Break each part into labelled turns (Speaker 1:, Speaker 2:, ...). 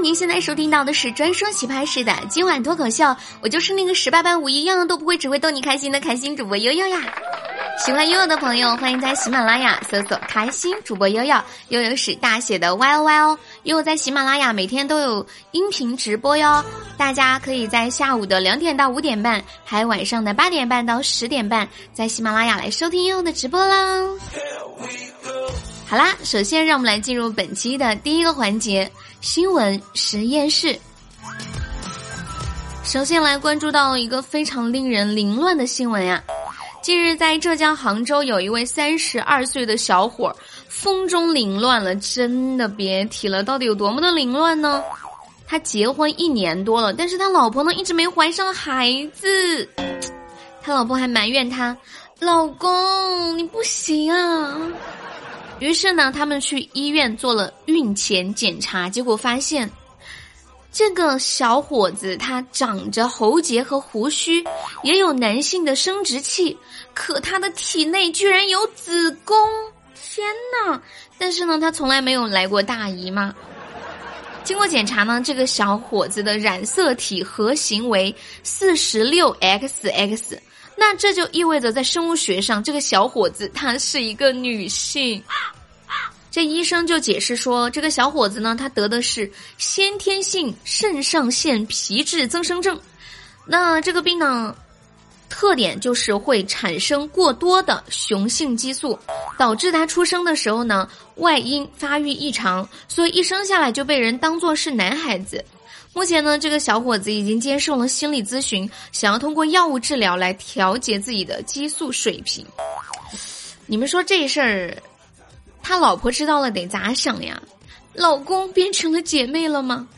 Speaker 1: 您现在收听到的是专说奇葩式的今晚脱口秀，我就是那个十八般武艺样样都不会，只会逗你开心的开心主播悠悠呀。喜欢悠悠的朋友，欢迎在喜马拉雅搜索“开心主播悠悠”，悠悠是大写的 Y O Y 哦。悠悠在喜马拉雅每天都有音频直播哟，大家可以在下午的两点到五点半，还有晚上的八点半到十点半，在喜马拉雅来收听悠悠的直播啦。好啦，首先让我们来进入本期的第一个环节——新闻实验室。首先来关注到一个非常令人凌乱的新闻呀。近日，在浙江杭州，有一位三十二岁的小伙儿风中凌乱了，真的别提了，到底有多么的凌乱呢？他结婚一年多了，但是他老婆呢一直没怀上孩子，他老婆还埋怨他：“老公，你不行啊。”于是呢，他们去医院做了孕前检查，结果发现。这个小伙子他长着喉结和胡须，也有男性的生殖器，可他的体内居然有子宫！天呐！但是呢，他从来没有来过大姨妈。经过检查呢，这个小伙子的染色体核型为四十六 XX，那这就意味着在生物学上，这个小伙子他是一个女性。这医生就解释说，这个小伙子呢，他得的是先天性肾上腺皮质增生症。那这个病呢，特点就是会产生过多的雄性激素，导致他出生的时候呢，外阴发育异常，所以一生下来就被人当做是男孩子。目前呢，这个小伙子已经接受了心理咨询，想要通过药物治疗来调节自己的激素水平。你们说这事儿？他老婆知道了得咋想呀？老公变成了姐妹了吗？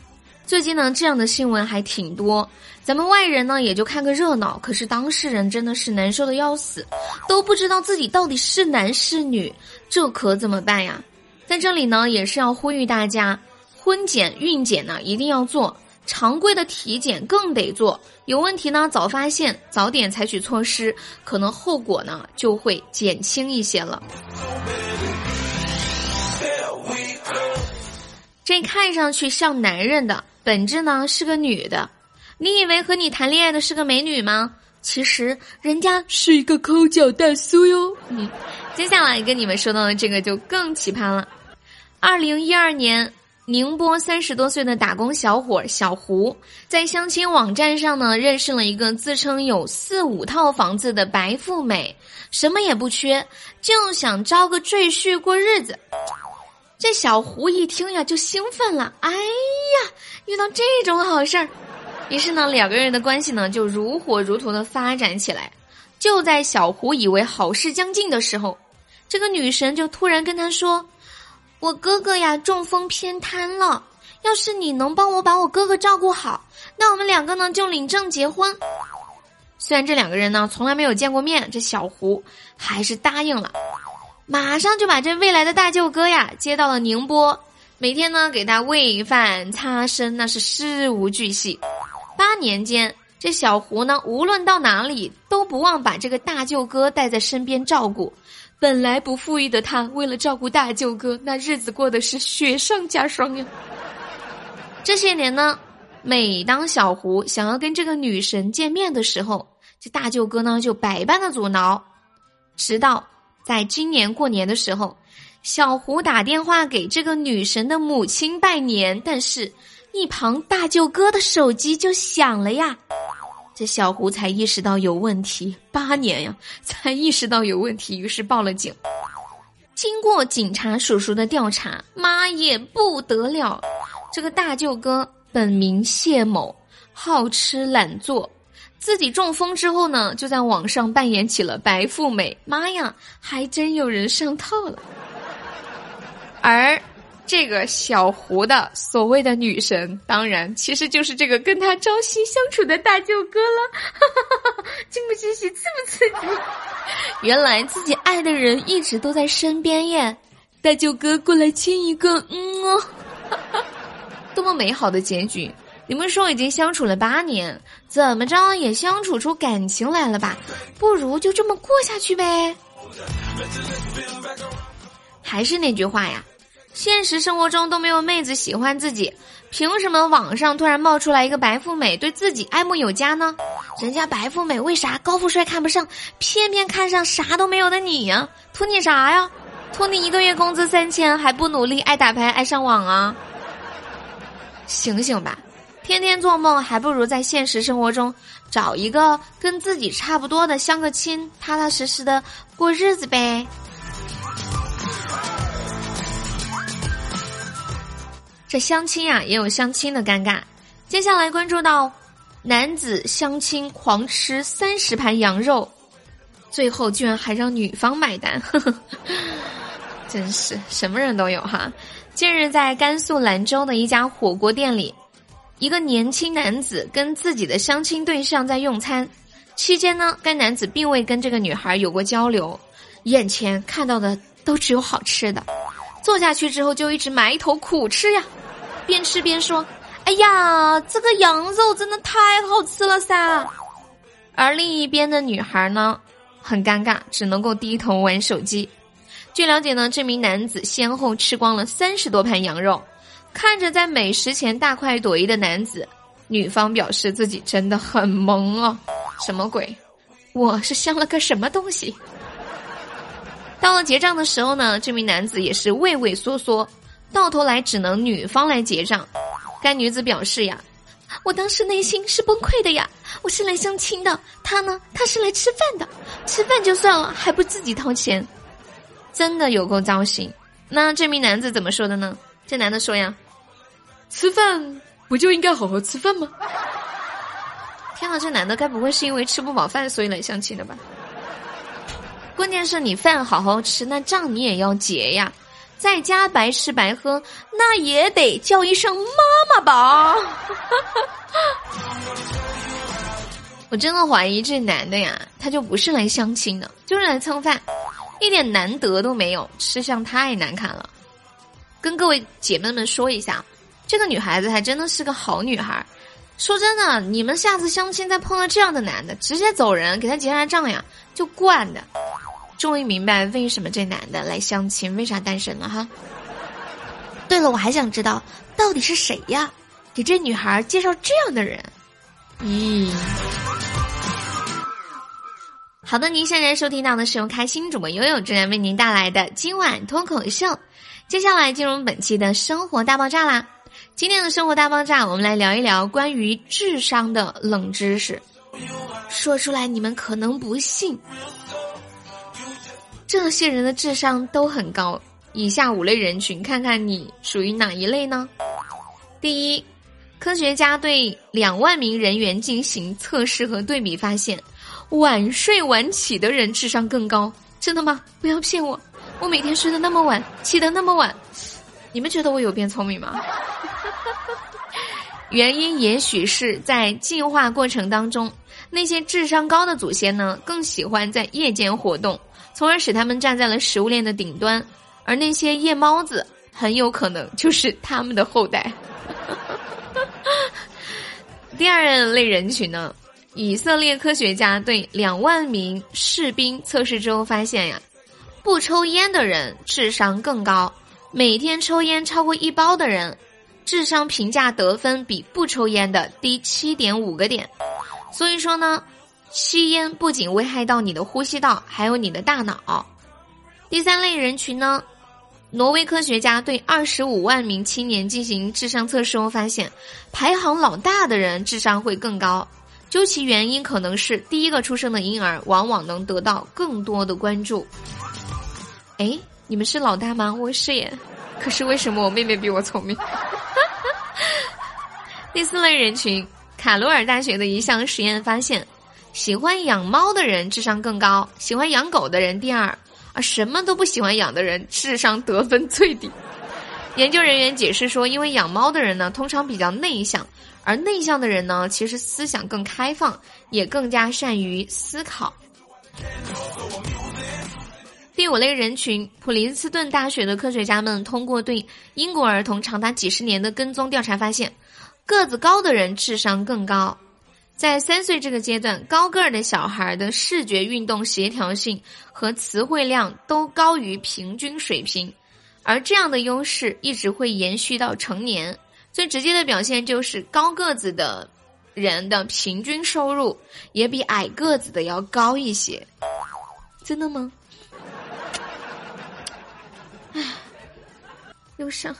Speaker 1: 最近呢，这样的新闻还挺多。咱们外人呢也就看个热闹，可是当事人真的是难受的要死，都不知道自己到底是男是女，这可怎么办呀？在这里呢，也是要呼吁大家，婚检、孕检呢一定要做，常规的体检更得做。有问题呢早发现，早点采取措施，可能后果呢就会减轻一些了。这看上去像男人的本质呢是个女的，你以为和你谈恋爱的是个美女吗？其实人家是一个抠脚大叔哟。嗯，接下来跟你们说到的这个就更奇葩了。二零一二年，宁波三十多岁的打工小伙小胡，在相亲网站上呢认识了一个自称有四五套房子的白富美，什么也不缺，就想招个赘婿过日子。这小胡一听呀，就兴奋了。哎呀，遇到这种好事儿，于是呢，两个人的关系呢就如火如荼的发展起来。就在小胡以为好事将近的时候，这个女神就突然跟他说：“我哥哥呀中风偏瘫了，要是你能帮我把我哥哥照顾好，那我们两个呢就领证结婚。”虽然这两个人呢从来没有见过面，这小胡还是答应了。马上就把这未来的大舅哥呀接到了宁波，每天呢给他喂饭、擦身，那是事无巨细。八年间，这小胡呢无论到哪里都不忘把这个大舅哥带在身边照顾。本来不富裕的他，为了照顾大舅哥，那日子过得是雪上加霜呀。这些年呢，每当小胡想要跟这个女神见面的时候，这大舅哥呢就百般的阻挠，直到。在今年过年的时候，小胡打电话给这个女神的母亲拜年，但是，一旁大舅哥的手机就响了呀。这小胡才意识到有问题，八年呀，才意识到有问题，于是报了警。经过警察叔叔的调查，妈也不得了，这个大舅哥本名谢某，好吃懒做。自己中风之后呢，就在网上扮演起了白富美。妈呀，还真有人上套了。而这个小胡的所谓的女神，当然其实就是这个跟他朝夕相处的大舅哥了。惊不惊喜，刺不刺激？原来自己爱的人一直都在身边耶！大舅哥过来亲一个，嗯哦，多么美好的结局！你们说已经相处了八年，怎么着也相处出感情来了吧？不如就这么过下去呗。还是那句话呀，现实生活中都没有妹子喜欢自己，凭什么网上突然冒出来一个白富美对自己爱慕有加呢？人家白富美为啥高富帅看不上，偏偏看上啥都没有的你呀？图你啥呀？图你一个月工资三千还不努力，爱打牌爱上网啊？醒醒吧！天天做梦，还不如在现实生活中找一个跟自己差不多的相个亲，踏踏实实的过日子呗。这相亲呀，也有相亲的尴尬。接下来关注到，男子相亲狂吃三十盘羊肉，最后居然还让女方买单，呵 呵真是什么人都有哈。近日，在甘肃兰州的一家火锅店里，一个年轻男子跟自己的相亲对象在用餐，期间呢，该男子并未跟这个女孩有过交流，眼前看到的都只有好吃的，坐下去之后就一直埋头苦吃呀。边吃边说：“哎呀，这个羊肉真的太好吃了噻！”而另一边的女孩呢，很尴尬，只能够低头玩手机。据了解呢，这名男子先后吃光了三十多盘羊肉，看着在美食前大快朵颐的男子，女方表示自己真的很萌啊！什么鬼？我是镶了个什么东西？到了结账的时候呢，这名男子也是畏畏缩缩。到头来只能女方来结账，该女子表示呀，我当时内心是崩溃的呀，我是来相亲的，他呢，他是来吃饭的，吃饭就算了，还不自己掏钱，真的有够糟心。那这名男子怎么说的呢？这男的说呀，吃饭不就应该好好吃饭吗？天呐，这男的该不会是因为吃不饱饭所以来相亲的吧？关键是你饭好好吃，那账你也要结呀。在家白吃白喝，那也得叫一声妈妈吧。我真的怀疑这男的呀，他就不是来相亲的，就是来蹭饭，一点难得都没有，吃相太难看了。跟各位姐妹们说一下，这个女孩子还真的是个好女孩。说真的，你们下次相亲再碰到这样的男的，直接走人，给他结下账呀，就惯的。终于明白为什么这男的来相亲，为啥单身了哈？对了，我还想知道到底是谁呀，给这女孩介绍这样的人？咦，好的，您现在收听到的是由开心主播悠悠正在为您带来的今晚脱口秀。接下来进入本期的生活大爆炸啦！今天的生活大爆炸，我们来聊一聊关于智商的冷知识，说出来你们可能不信。这些人的智商都很高。以下五类人群，看看你属于哪一类呢？第一，科学家对两万名人员进行测试和对比，发现晚睡晚起的人智商更高。真的吗？不要骗我！我每天睡得那么晚，起得那么晚，你们觉得我有变聪明吗？原因也许是在进化过程当中，那些智商高的祖先呢，更喜欢在夜间活动。从而使他们站在了食物链的顶端，而那些夜猫子很有可能就是他们的后代。第二类人群呢，以色列科学家对两万名士兵测试之后发现呀，不抽烟的人智商更高，每天抽烟超过一包的人，智商评价得分比不抽烟的低七点五个点。所以说呢。吸烟不仅危害到你的呼吸道，还有你的大脑。第三类人群呢，挪威科学家对二十五万名青年进行智商测试后发现，排行老大的人智商会更高。究其原因，可能是第一个出生的婴儿往往能得到更多的关注。哎，你们是老大吗？我是耶。可是为什么我妹妹比我聪明？第四类人群，卡罗尔大学的一项实验发现。喜欢养猫的人智商更高，喜欢养狗的人第二，而什么都不喜欢养的人智商得分最低。研究人员解释说，因为养猫的人呢，通常比较内向，而内向的人呢，其实思想更开放，也更加善于思考。第五类人群，普林斯顿大学的科学家们通过对英国儿童长达几十年的跟踪调查发现，个子高的人智商更高。在三岁这个阶段，高个儿的小孩的视觉运动协调性和词汇量都高于平均水平，而这样的优势一直会延续到成年。最直接的表现就是高个子的人的平均收入也比矮个子的要高一些。真的吗？唉，忧伤。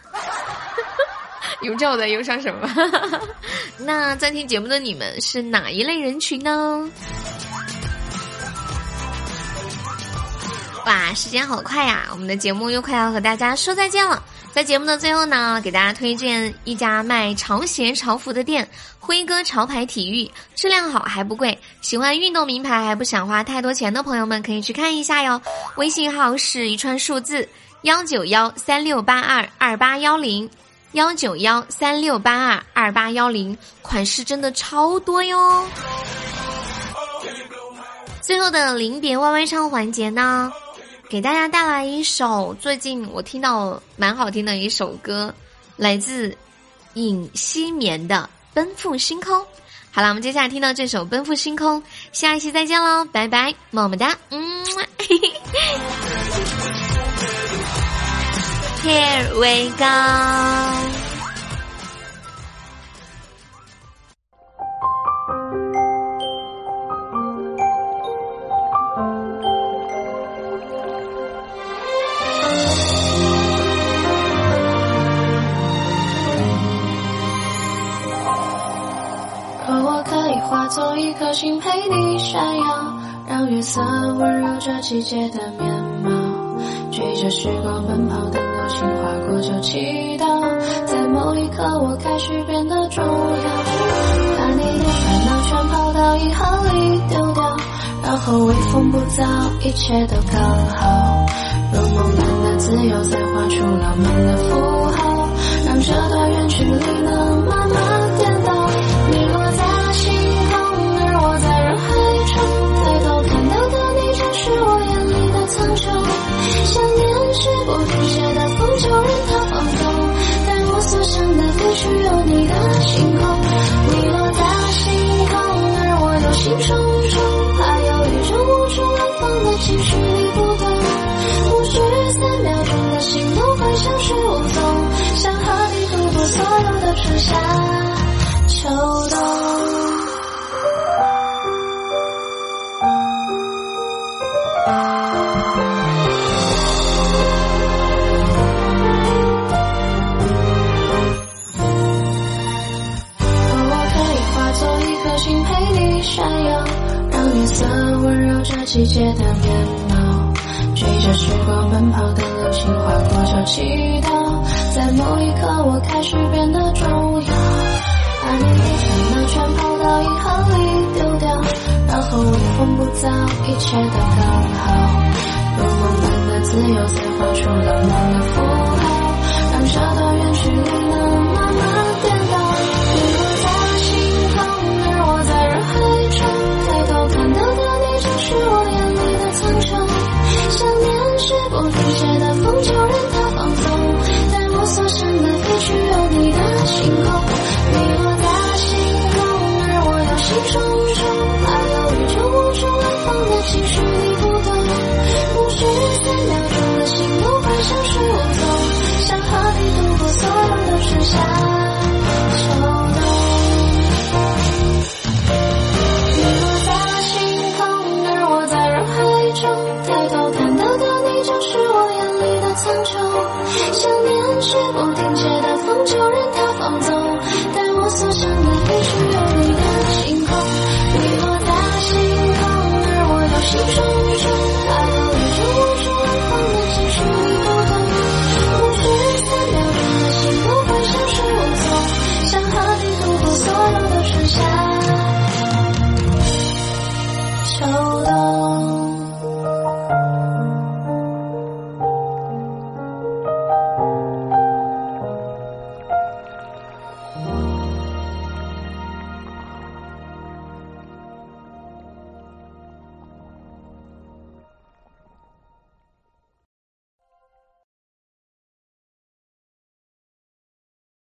Speaker 1: 有叫我在忧伤什么？那在听节目的你们是哪一类人群呢？哇，时间好快呀！我们的节目又快要和大家说再见了。在节目的最后呢，给大家推荐一家卖潮鞋潮服的店——辉哥潮牌体育，质量好还不贵。喜欢运动名牌还不想花太多钱的朋友们，可以去看一下哟。微信号是一串数字：幺九幺三六八二二八幺零，幺九幺三六八二二八幺零。款式真的超多哟。最后的临别歪歪唱环节呢？给大家带来一首最近我听到蛮好听的一首歌，来自尹锡棉的《奔赴星空》。好了，我们接下来听到这首《奔赴星空》，下一期再见喽，拜拜，么么哒，嗯 ，Here we go。
Speaker 2: 做一颗星陪你闪耀，让月色温柔这季节的面貌。追着时光奔跑，的流星划过就祈祷。在某一刻，我开始变得重要。把你的烦恼全抛到银河里丢掉，然后微风不燥，一切都刚好。如梦般的自由，再画出浪漫的符像是我总想和你度过所有的春夏秋冬我可以化作一颗星陪你闪耀让月色温柔这季节的面貌追着时光奔跑的就祈祷。在某一刻，我开始变得重要，把你的烦恼全抛到银河里丢掉，然后微风不燥，一切都刚好。如果梦般的自由，再画出浪漫的符号，让这段远距离能